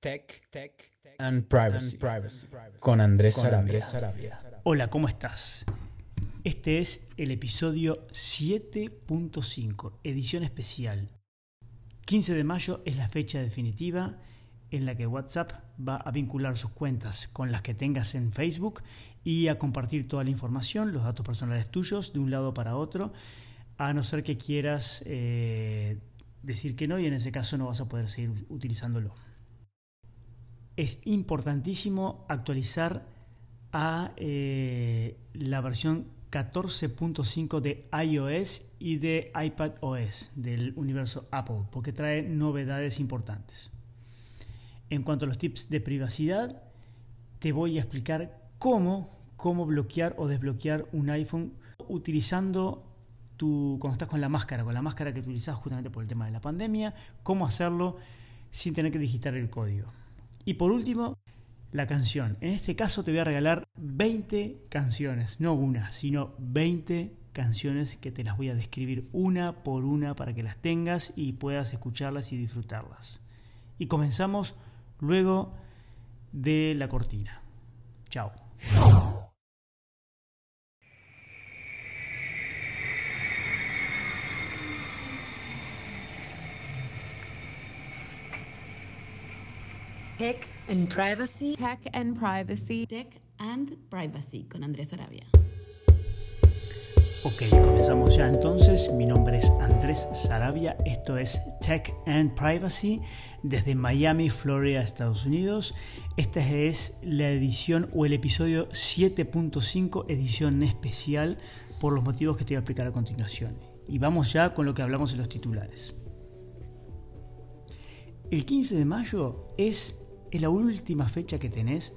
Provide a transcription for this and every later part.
Tech, Tech and Privacy, con Andrés Sarabia. Hola, ¿cómo estás? Este es el episodio 7.5, edición especial. 15 de mayo es la fecha definitiva en la que WhatsApp va a vincular sus cuentas con las que tengas en Facebook y a compartir toda la información, los datos personales tuyos, de un lado para otro, a no ser que quieras eh, decir que no y en ese caso no vas a poder seguir utilizándolo es importantísimo actualizar a eh, la versión 14.5 de iOS y de iPadOS del universo Apple, porque trae novedades importantes. En cuanto a los tips de privacidad, te voy a explicar cómo, cómo bloquear o desbloquear un iPhone utilizando tu, cuando estás con la máscara, con la máscara que utilizas justamente por el tema de la pandemia, cómo hacerlo sin tener que digitar el código. Y por último, la canción. En este caso te voy a regalar 20 canciones, no una, sino 20 canciones que te las voy a describir una por una para que las tengas y puedas escucharlas y disfrutarlas. Y comenzamos luego de la cortina. Chao. Tech and Privacy. Tech and Privacy. Tech and Privacy con Andrés Arabia. Ok, comenzamos ya entonces. Mi nombre es Andrés Sarabia. Esto es Tech and Privacy desde Miami, Florida, Estados Unidos. Esta es la edición o el episodio 7.5, edición especial, por los motivos que te voy a explicar a continuación. Y vamos ya con lo que hablamos en los titulares. El 15 de mayo es es la última fecha que tenés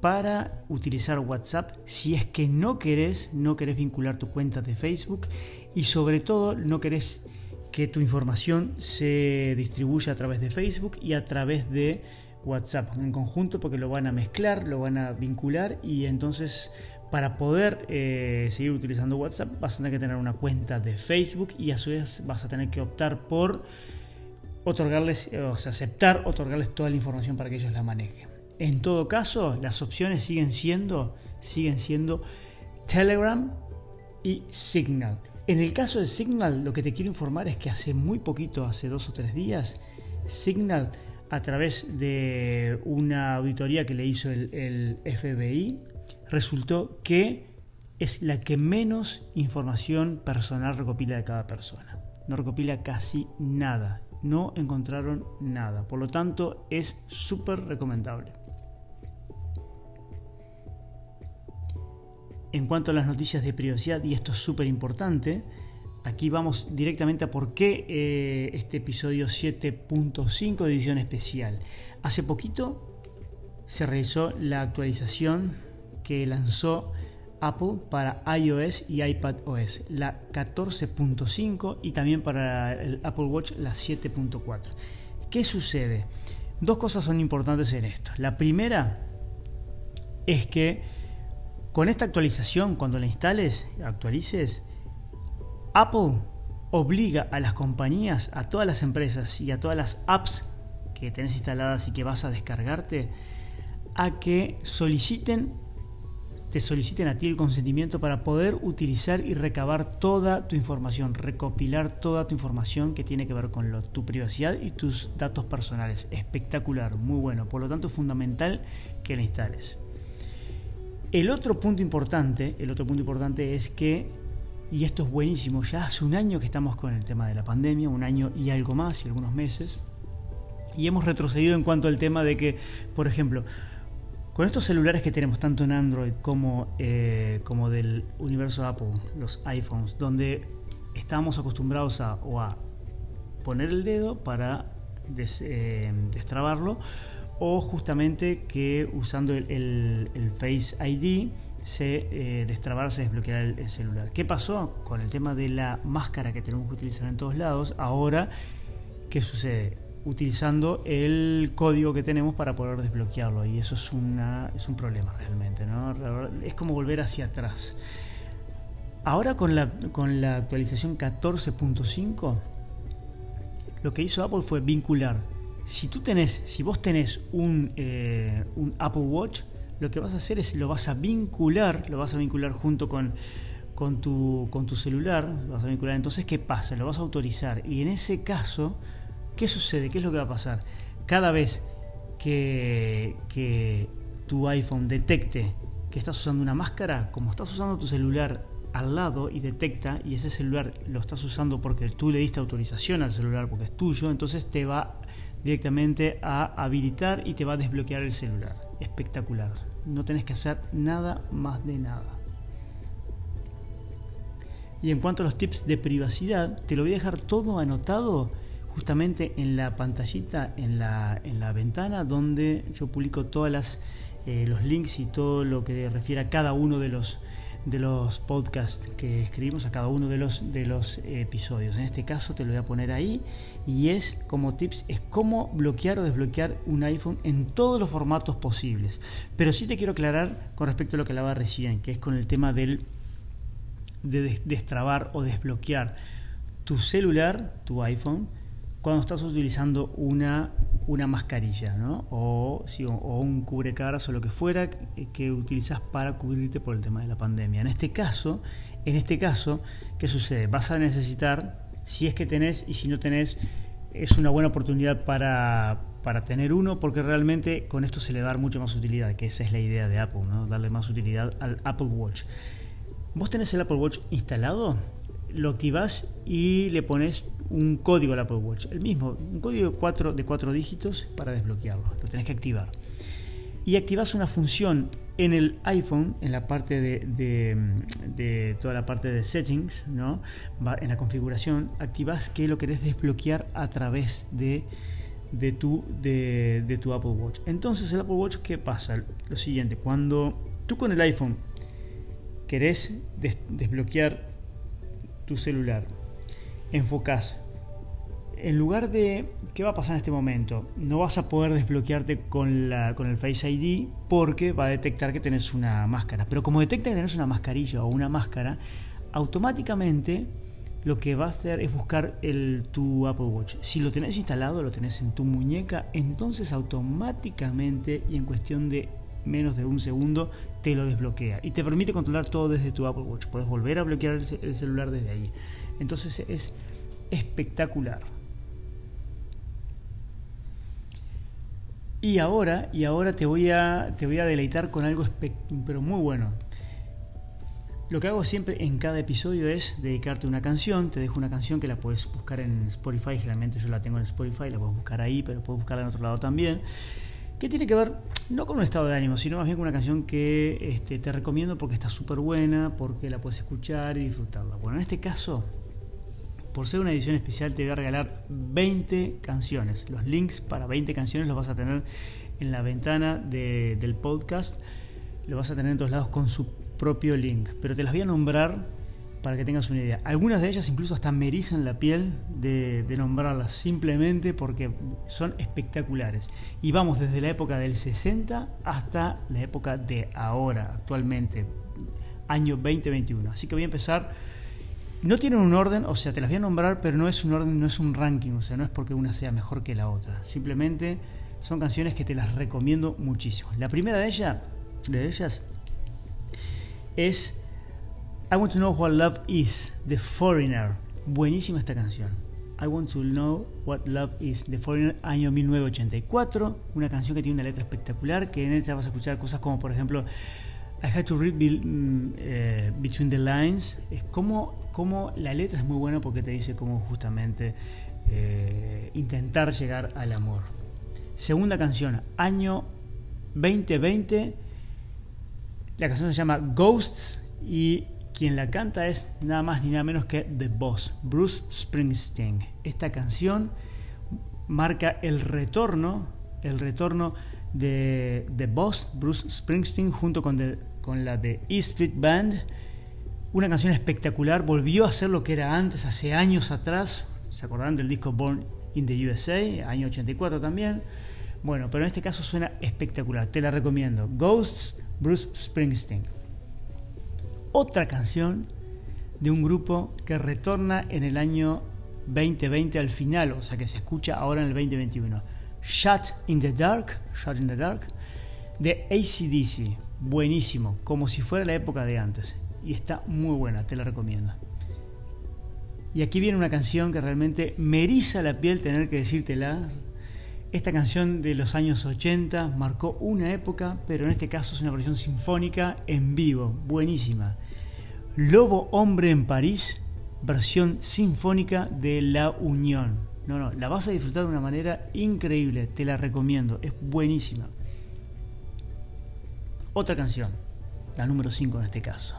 para utilizar WhatsApp. Si es que no querés, no querés vincular tu cuenta de Facebook y sobre todo no querés que tu información se distribuya a través de Facebook y a través de WhatsApp en conjunto porque lo van a mezclar, lo van a vincular y entonces para poder eh, seguir utilizando WhatsApp vas a tener que tener una cuenta de Facebook y a su vez vas a tener que optar por otorgarles, o sea, aceptar otorgarles toda la información para que ellos la manejen. En todo caso, las opciones siguen siendo, siguen siendo Telegram y Signal. En el caso de Signal, lo que te quiero informar es que hace muy poquito, hace dos o tres días, Signal, a través de una auditoría que le hizo el, el FBI, resultó que es la que menos información personal recopila de cada persona. No recopila casi nada no encontraron nada. Por lo tanto, es súper recomendable. En cuanto a las noticias de privacidad, y esto es súper importante, aquí vamos directamente a por qué eh, este episodio 7.5 de edición especial. Hace poquito se realizó la actualización que lanzó Apple para iOS y iPadOS, la 14.5 y también para el Apple Watch la 7.4. ¿Qué sucede? Dos cosas son importantes en esto. La primera es que con esta actualización, cuando la instales, actualices, Apple obliga a las compañías, a todas las empresas y a todas las apps que tenés instaladas y que vas a descargarte, a que soliciten te soliciten a ti el consentimiento para poder utilizar y recabar toda tu información, recopilar toda tu información que tiene que ver con lo, tu privacidad y tus datos personales. Espectacular, muy bueno. Por lo tanto, es fundamental que la instales. El otro punto importante, el otro punto importante es que, y esto es buenísimo, ya hace un año que estamos con el tema de la pandemia, un año y algo más, y algunos meses, y hemos retrocedido en cuanto al tema de que, por ejemplo, con estos celulares que tenemos tanto en Android como, eh, como del universo Apple, los iPhones, donde estábamos acostumbrados a, o a poner el dedo para eh, destrabarlo, o justamente que usando el, Face ID se eh, destrabar, se desbloqueará el, el, celular. ¿Qué pasó con el tema de la máscara que tenemos que utilizar en todos lados? Ahora, ¿qué sucede? Utilizando el código que tenemos para poder desbloquearlo y eso es, una, es un problema realmente, ¿no? es como volver hacia atrás. Ahora con la, con la actualización 14.5, lo que hizo Apple fue vincular Si tú tenés, si vos tenés un, eh, un Apple Watch, lo que vas a hacer es lo vas a vincular, lo vas a vincular junto con, con, tu, con tu celular, lo vas a vincular. Entonces, ¿qué pasa? Lo vas a autorizar. Y en ese caso, ¿qué sucede? ¿Qué es lo que va a pasar? Cada vez que, tu iPhone detecte que estás usando una máscara, como estás usando tu celular al lado y detecta, y ese celular lo estás usando porque tú le diste autorización al celular porque es tuyo, entonces te va directamente a habilitar y te va a desbloquear el celular. Espectacular. No tenés que hacer nada más de nada. Y en cuanto a los tips de privacidad, te lo voy a dejar todo anotado justamente en la pantallita, en la, en la ventana donde yo publico todas las eh, los links y todo lo que refiere a cada uno de los de los podcasts que escribimos a cada uno de los de los episodios. En este caso te lo voy a poner ahí y es como tips es cómo bloquear o desbloquear un iPhone en todos los formatos posibles. Pero sí te quiero aclarar con respecto a lo que hablaba recién, que es con el tema del de destrabar o desbloquear tu celular, tu iPhone cuando estás utilizando una, una mascarilla, ¿no? O, o, un cubrecaras o lo que fuera que, utilizas para cubrirte por el tema de la pandemia. En este caso, en este caso, ¿qué sucede? Vas a necesitar, si es que tenés y si no tenés, es una buena oportunidad para, para tener uno porque realmente con esto se le da mucho más utilidad, que esa es la idea de Apple, ¿no? darle más utilidad al Apple Watch. ¿Vos tenés el Apple Watch instalado? Lo activás y le pones un código al Apple Watch, el mismo, un código de cuatro, de cuatro dígitos para desbloquearlo, lo tenés que activar. Y activas una función en el iPhone, en la parte de, toda la parte de settings, ¿no? en la configuración, activas que lo querés desbloquear a través de, de, tu Apple Watch. Entonces el Apple Watch, ¿qué pasa? Lo siguiente, cuando tú con el iPhone querés desbloquear tu celular enfocás. En lugar de, ¿qué va a pasar en este momento? No vas a poder desbloquearte con, la, con el Face ID porque va a detectar que tenés una máscara. Pero como detecta que tenés una mascarilla o una máscara, automáticamente lo que va a hacer es buscar el, tu Apple Watch. Si lo tenés instalado, lo tenés en tu muñeca, entonces automáticamente y en cuestión de menos de un segundo te lo desbloquea y te permite controlar todo desde tu Apple Watch. Puedes volver a bloquear el celular desde ahí. Entonces es espectacular. Y ahora, y ahora te voy a, te voy a deleitar con algo pero muy bueno. Lo que hago siempre en cada episodio es dedicarte una canción. Te dejo una canción que la puedes buscar en Spotify. Generalmente yo la tengo en Spotify, la puedes buscar ahí, pero puedes buscarla en otro lado también. Que tiene que ver no con un estado de ánimo, sino más bien con una canción que este, te recomiendo porque está súper buena, porque la puedes escuchar y disfrutarla. Bueno, en este caso por ser una edición especial te voy a regalar 20 canciones. Los links para 20 canciones los vas a tener en la ventana del podcast. Lo vas a tener en todos lados con su propio link. Pero te las voy a nombrar para que tengas una idea. Algunas de ellas incluso hasta me erizan la piel de, nombrarlas simplemente porque son espectaculares. Y vamos desde la época del 60 hasta la época de ahora, actualmente, año 2021. Así que voy a empezar no tienen un orden, o sea, te las voy a nombrar, pero no es un orden, no es un ranking, o sea, no es porque una sea mejor que la otra. Simplemente son canciones que te las recomiendo muchísimo. La primera de, de ellas es I Want to Know What Love Is, The Foreigner. Buenísima esta canción. I Want to Know What Love Is, The Foreigner, año 1984. Una canción que tiene una letra espectacular, que en ella vas a escuchar cosas como, por ejemplo, I had to read mm, eh, Between the Lines. Es como como la letra es muy buena porque te dice cómo justamente eh, intentar llegar al amor. Segunda canción, año 2020. La canción se llama Ghosts y quien la canta es nada más ni nada menos que The Boss, Bruce Springsteen. Esta canción marca el retorno, el retorno de The Boss, Bruce Springsteen, junto con, con la de E Street Band una canción espectacular, volvió a ser lo que era antes, hace años atrás. ¿Se acordarán del disco Born in the USA, año 84 también? Bueno, pero en este caso suena espectacular, te la recomiendo. Ghosts, Bruce Springsteen. Otra canción de un grupo que retorna en el año 2020 al final, o sea que se escucha ahora en el 2021. Shut in the Dark, Shut in the Dark, de ACDC. Buenísimo, como si fuera la época de antes. Y está muy buena, te la recomiendo. Y aquí viene una canción que realmente me eriza la piel tener que decírtela. Esta canción de los años 80 marcó una época, pero en este caso es una versión sinfónica en vivo, buenísima. Lobo Hombre en París, versión sinfónica de La Unión. No, no, la vas a disfrutar de una manera increíble, te la recomiendo, es buenísima. Otra canción, la número 5 en este caso.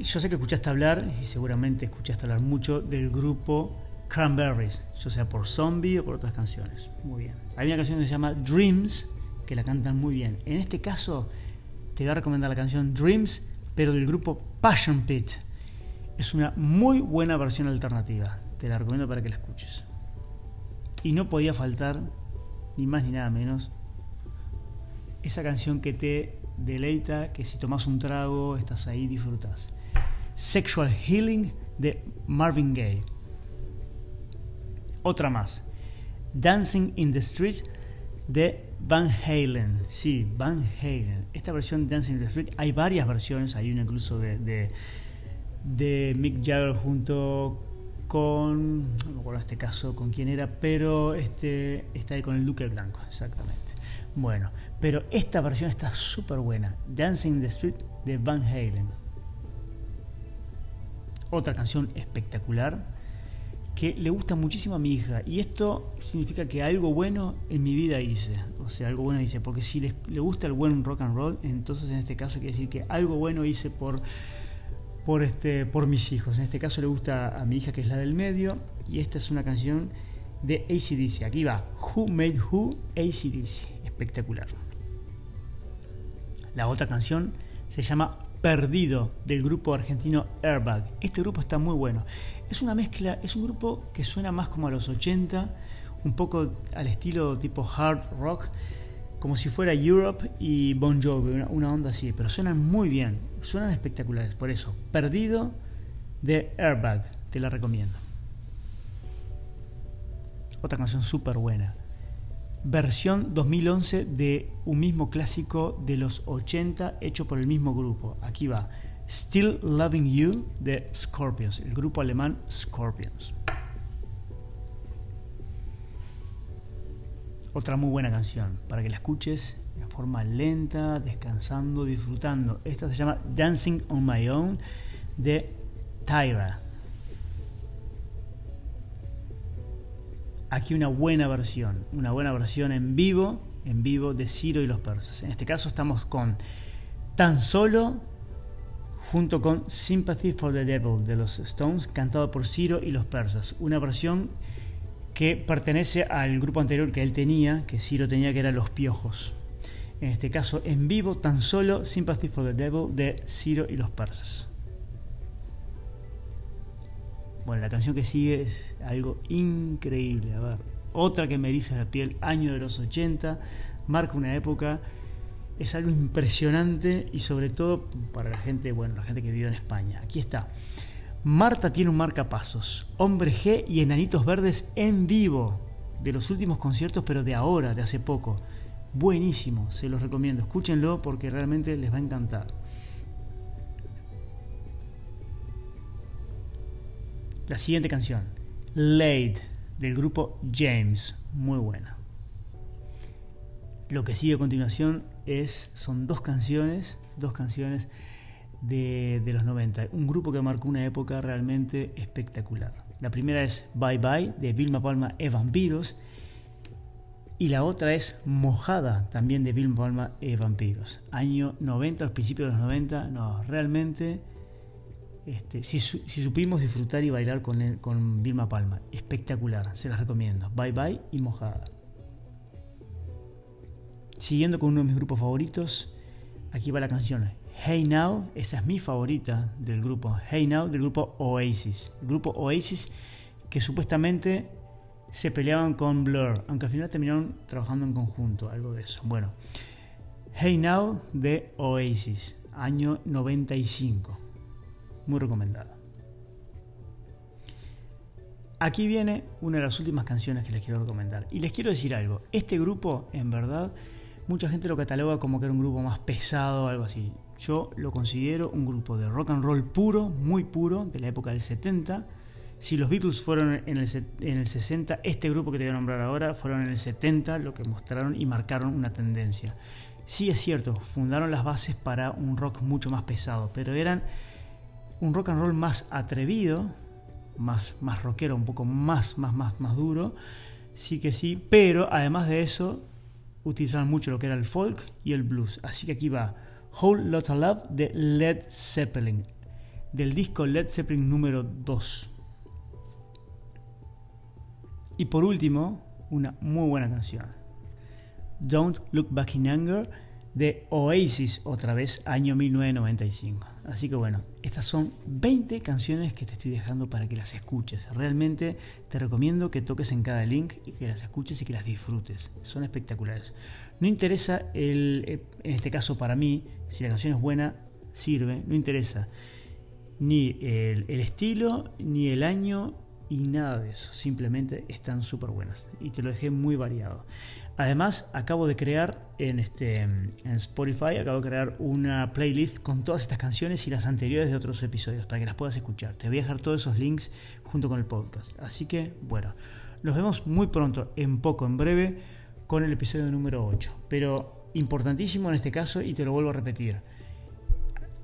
Yo sé que escuchaste hablar, y seguramente escuchaste hablar mucho, del grupo Cranberries, ya sea por Zombie o por otras canciones. Muy bien. Hay una canción que se llama Dreams, que la cantan muy bien. En este caso, te voy a recomendar la canción Dreams, pero del grupo Passion Pit. Es una muy buena versión alternativa. Te la recomiendo para que la escuches. Y no podía faltar, ni más ni nada menos, esa canción que te deleita, que si tomas un trago, estás ahí, disfrutas. Sexual Healing de Marvin Gaye. Otra más. Dancing in the Streets de Van Halen. Sí, Van Halen. Esta versión de Dancing in the Street, hay varias versiones, hay una incluso de, de, de Mick Jagger junto con, no me acuerdo en este caso con quién era, pero este está ahí con el Duque Blanco, exactamente. Bueno, pero esta versión está súper buena. Dancing in the Street de Van Halen otra canción espectacular que le gusta muchísimo a mi hija y esto significa que algo bueno en mi vida hice, o sea, algo bueno hice, porque si le gusta el buen rock and roll, entonces en este caso quiere decir que algo bueno hice por por este por mis hijos. En este caso le gusta a mi hija que es la del medio y esta es una canción de ACDC. Aquí va, Who Made Who ACDC, espectacular. La otra canción se llama Perdido del grupo argentino Airbag. Este grupo está muy bueno. Es una mezcla, es un grupo que suena más como a los 80, un poco al estilo tipo hard rock, como si fuera Europe y Bon Jovi, una, onda así, pero suenan muy bien, suenan espectaculares. Por eso, Perdido de Airbag, te la recomiendo. Otra canción súper buena versión 2011 de un mismo clásico de los 80 hecho por el mismo grupo. Aquí va. Still Loving You de Scorpions, el grupo alemán Scorpions. Otra muy buena canción para que la escuches de forma lenta, descansando, disfrutando. Esta se llama Dancing on My Own de Tyra. aquí una buena versión, una buena versión en vivo, en vivo de Ciro y los persas. En este caso estamos con Tan Solo junto con Sympathy for the Devil de los Stones, cantado por Ciro y los persas. Una versión que pertenece al grupo anterior que él tenía, que Ciro tenía, que era Los Piojos. En este caso, en vivo, tan solo Sympathy for the Devil de Ciro y los persas. Bueno, la canción que sigue es algo increíble. A ver, otra que me eriza la piel, año de los 80, marca una época. Es algo impresionante y sobre todo para la gente, bueno, la gente que vive en España. Aquí está. Marta tiene un marcapasos, Hombre G y Enanitos Verdes en vivo, de los últimos conciertos, pero de ahora, de hace poco. Buenísimo, se los recomiendo. Escúchenlo porque realmente les va a encantar. La siguiente canción, Late, del grupo James, muy buena. Lo que sigue a continuación es, son dos canciones, dos canciones de, los 90, un grupo que marcó una época realmente espectacular. La primera es Bye Bye de Vilma Palma e Vampiros y la otra es Mojada también de Vilma Palma e Vampiros. Año 90, los principios de los 90, no, realmente este, si, supimos disfrutar y bailar con, con Vilma Palma, espectacular, se las recomiendo. Bye Bye y Mojada. Siguiendo con uno de mis grupos favoritos, aquí va la canción Hey Now, esa es mi favorita del grupo Hey Now, del grupo Oasis. El grupo Oasis que supuestamente se peleaban con Blur, aunque al final terminaron trabajando en conjunto, algo de eso. Bueno, Hey Now de Oasis, año 95 muy recomendada. Aquí viene una de las últimas canciones que les quiero recomendar. Y les quiero decir algo. Este grupo, en verdad, mucha gente lo cataloga como que era un grupo más pesado o algo así. Yo lo considero un grupo de rock and roll puro, muy puro, de la época del 70. Si los Beatles fueron en el, en el 60, este grupo que te voy a nombrar ahora fueron en el 70, lo que mostraron y marcaron una tendencia. Sí es cierto, fundaron las bases para un rock mucho más pesado, pero eran un rock and roll más atrevido, más, más rockero, un poco más, más, más, más duro. Sí que sí, pero además de eso, utilizaban mucho lo que era el folk y el blues. Así que aquí va Whole Lotta Love de Led Zeppelin, del disco Led Zeppelin número 2. Y por último, una muy buena canción. Don't Look Back in Anger de Oasis, otra vez año 1995. Así que bueno, estas son 20 canciones que te estoy dejando para que las escuches. Realmente te recomiendo que toques en cada link y que las escuches y que las disfrutes. Son espectaculares. No interesa, el, eh, en este caso para mí, si la canción es buena, sirve. No interesa ni el, el estilo, ni el año, y nada de eso. Simplemente están súper buenas. Y te lo dejé muy variado. Además, acabo de crear en, este, en Spotify, acabo de crear una playlist con todas estas canciones y las anteriores de otros episodios para que las puedas escuchar. Te voy a dejar todos esos links junto con el podcast. Así que, bueno, nos vemos muy pronto, en poco, en breve, con el episodio número 8. Pero importantísimo en este caso, y te lo vuelvo a repetir.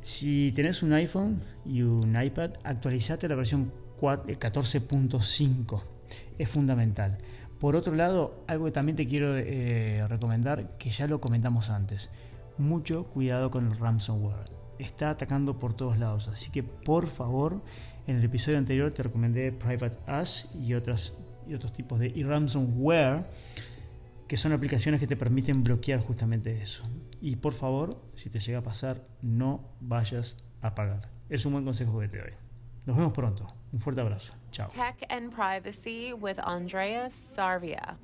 Si tenés un iPhone y un iPad, actualizate la versión 14.5. Es fundamental. Por otro lado, algo que también te quiero eh, recomendar, que ya lo comentamos antes, mucho cuidado con el ransomware. Está atacando por todos lados, así que por favor, en el episodio anterior te recomendé Private As y, otros y otros tipos de ransomware, que son aplicaciones que te permiten bloquear justamente eso. Y por favor, si te llega a pasar, no vayas a pagar. Es un buen consejo que te doy. Nos vemos pronto. Un fuerte abrazo. Chao. Tech and Privacy with Andreas Sarvia.